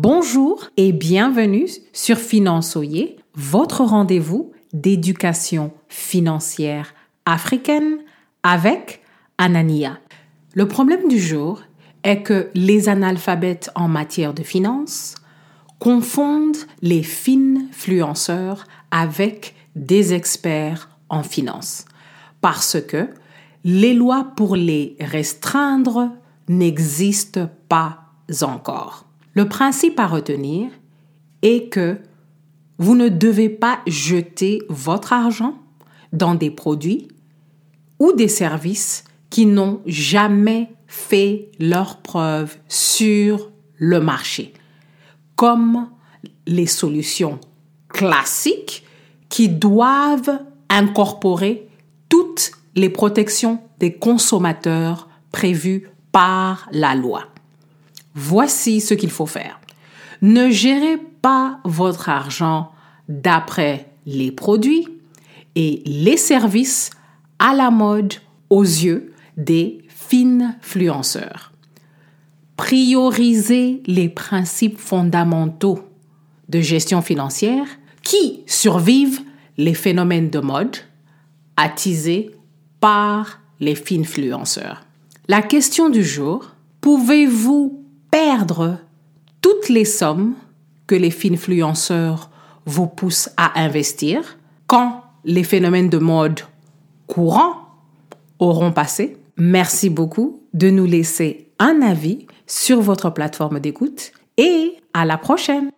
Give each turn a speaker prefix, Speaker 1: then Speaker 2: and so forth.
Speaker 1: Bonjour et bienvenue sur Finançoyer, votre rendez-vous d'éducation financière africaine avec Anania. Le problème du jour est que les analphabètes en matière de finances confondent les influenceurs avec des experts en finance parce que les lois pour les restreindre n'existent pas encore. Le principe à retenir est que vous ne devez pas jeter votre argent dans des produits ou des services qui n'ont jamais fait leur preuve sur le marché, comme les solutions classiques qui doivent incorporer toutes les protections des consommateurs prévues par la loi. Voici ce qu'il faut faire. Ne gérez pas votre argent d'après les produits et les services à la mode aux yeux des influenceurs. Priorisez les principes fondamentaux de gestion financière qui survivent les phénomènes de mode attisés par les influenceurs. La question du jour, pouvez-vous perdre toutes les sommes que les influenceurs vous poussent à investir quand les phénomènes de mode courants auront passé. Merci beaucoup de nous laisser un avis sur votre plateforme d'écoute et à la prochaine.